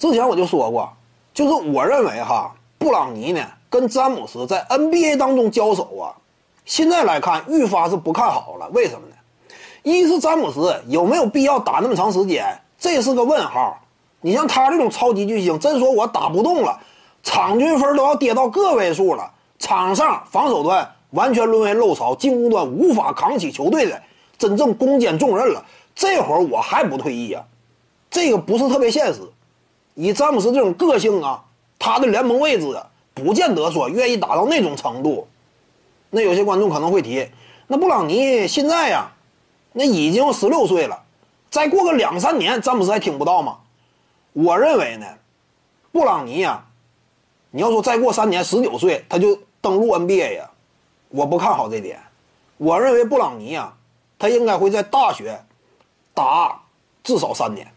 之前我就说过，就是我认为哈，布朗尼呢跟詹姆斯在 NBA 当中交手啊，现在来看愈发是不看好了。为什么呢？一是詹姆斯有没有必要打那么长时间，这是个问号。你像他这种超级巨星，真说我打不动了，场均分都要跌到个位数了，场上防守端完全沦为漏勺，进攻端无法扛起球队的真正攻坚重任了。这会儿我还不退役啊，这个不是特别现实。以詹姆斯这种个性啊，他的联盟位置不见得说愿意打到那种程度。那有些观众可能会提，那布朗尼现在呀，那已经十六岁了，再过个两三年，詹姆斯还听不到吗？我认为呢，布朗尼呀，你要说再过三年，十九岁他就登陆 NBA 呀，我不看好这点。我认为布朗尼呀，他应该会在大学打至少三年。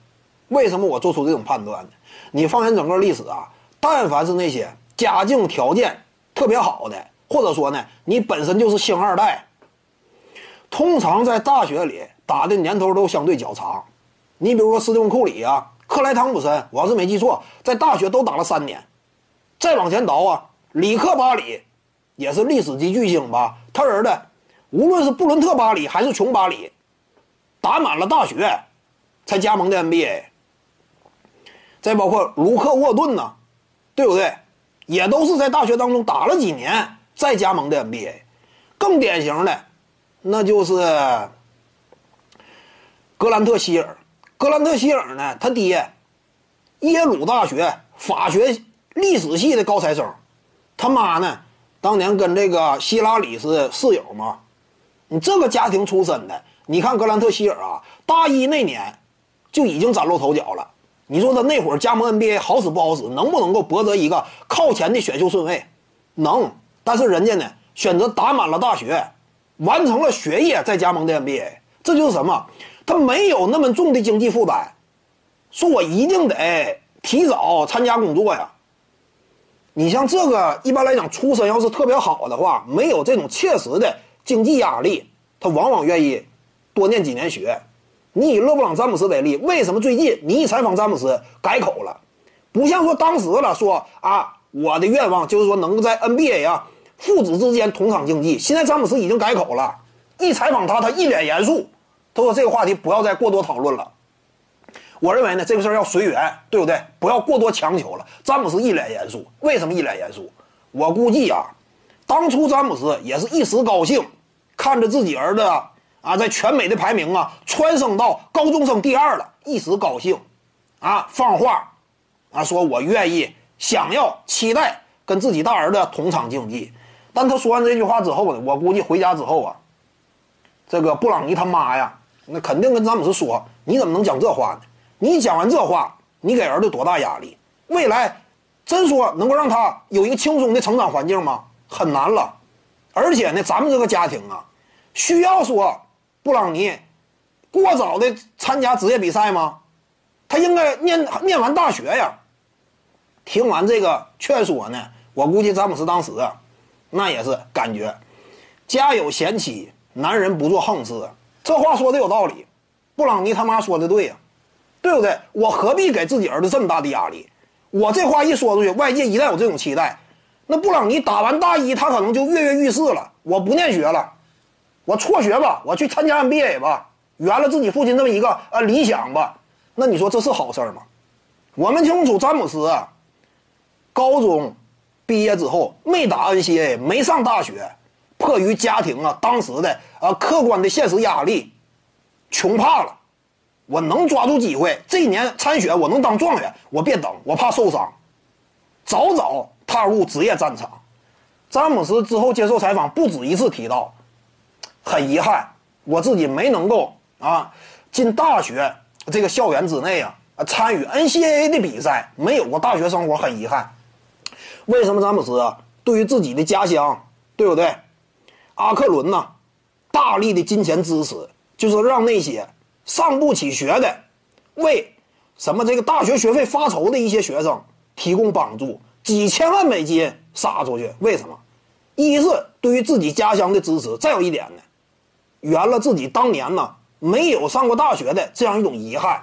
为什么我做出这种判断呢？你放眼整个历史啊，但凡是那些家境条件特别好的，或者说呢，你本身就是星二代，通常在大学里打的年头都相对较长。你比如说斯蒂芬库里啊。克莱汤普森，我要是没记错，在大学都打了三年。再往前倒啊，里克巴里也是历史级巨星吧？他儿子，无论是布伦特巴里还是琼巴里，打满了大学才加盟的 NBA。再包括卢克沃顿呢，对不对？也都是在大学当中打了几年再加盟的 NBA。更典型的，那就是格兰特希尔。格兰特希尔呢？他爹，耶鲁大学法学历史系的高材生，他妈呢，当年跟这个希拉里是室友嘛。你这个家庭出身的，你看格兰特希尔啊，大一那年就已经崭露头角了。你说他那会儿加盟 NBA 好使不好使？能不能够博得一个靠前的选秀顺位？能。但是人家呢，选择打满了大学，完成了学业再加盟的 NBA，这就是什么？他没有那么重的经济负担，说我一定得提早参加工作呀。你像这个，一般来讲，出身要是特别好的话，没有这种切实的经济压力，他往往愿意多念几年学。你以勒布朗·詹姆斯为例，为什么最近你一采访詹姆斯改口了？不像说当时了，说啊，我的愿望就是说能够在 NBA 啊父子之间同场竞技。现在詹姆斯已经改口了，一采访他，他一脸严肃。他说：“这个话题不要再过多讨论了。我认为呢，这个事儿要随缘，对不对？不要过多强求了。”詹姆斯一脸严肃，为什么一脸严肃？我估计啊，当初詹姆斯也是一时高兴，看着自己儿子啊在全美的排名啊蹿升到高中生第二了，一时高兴，啊放话，啊说我愿意、想要、期待跟自己大儿子同场竞技。但他说完这句话之后呢，我估计回家之后啊，这个布朗尼他妈呀。那肯定跟詹姆斯说：“你怎么能讲这话呢？你讲完这话，你给儿子多大压力？未来真说能够让他有一个轻松的成长环境吗？很难了。而且呢，咱们这个家庭啊，需要说布朗尼过早的参加职业比赛吗？他应该念念完大学呀。听完这个劝说呢，我估计詹姆斯当时啊，那也是感觉家有贤妻，男人不做横事。”这话说的有道理，布朗尼他妈说的对呀，对不对？我何必给自己儿子这么大的压力？我这话一说出去，外界一旦有这种期待，那布朗尼打完大一，他可能就跃跃欲试了。我不念学了，我辍学吧，我去参加 NBA 吧，圆了自己父亲这么一个呃理想吧。那你说这是好事吗？我们清楚，詹姆斯啊，高中毕业之后没打 NCAA，没上大学。迫于家庭啊，当时的啊客观的现实压力，穷怕了。我能抓住机会，这一年参选，我能当状元，我别等，我怕受伤，早早踏入职业战场。詹姆斯之后接受采访，不止一次提到，很遗憾，我自己没能够啊进大学这个校园之内啊参与 NCAA 的比赛，没有过大学生活，很遗憾。为什么詹姆斯啊？对于自己的家乡，对不对？阿克伦呐，大力的金钱支持，就是让那些上不起学的，为什么这个大学学费发愁的一些学生提供帮助，几千万美金撒出去。为什么？一是对于自己家乡的支持，再有一点呢，圆了自己当年呢没有上过大学的这样一种遗憾。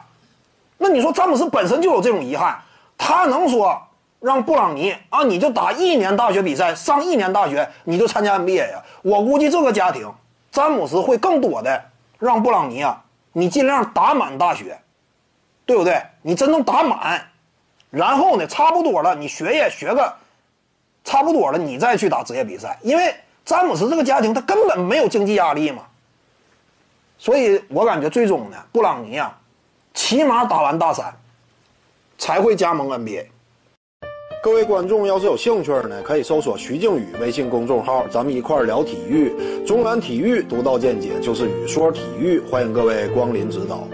那你说詹姆斯本身就有这种遗憾，他能说让布朗尼啊，你就打一年大学比赛，上一年大学你就参加 NBA 呀？我估计这个家庭，詹姆斯会更多的让布朗尼啊，你尽量打满大学，对不对？你真正打满，然后呢，差不多了，你学业学个差不多了，你再去打职业比赛，因为詹姆斯这个家庭他根本没有经济压力嘛。所以我感觉最终呢，布朗尼啊，起码打完大三才会加盟 NBA。各位观众要是有兴趣呢，可以搜索徐静宇微信公众号，咱们一块儿聊体育。中南体育独到见解就是语说体育，欢迎各位光临指导。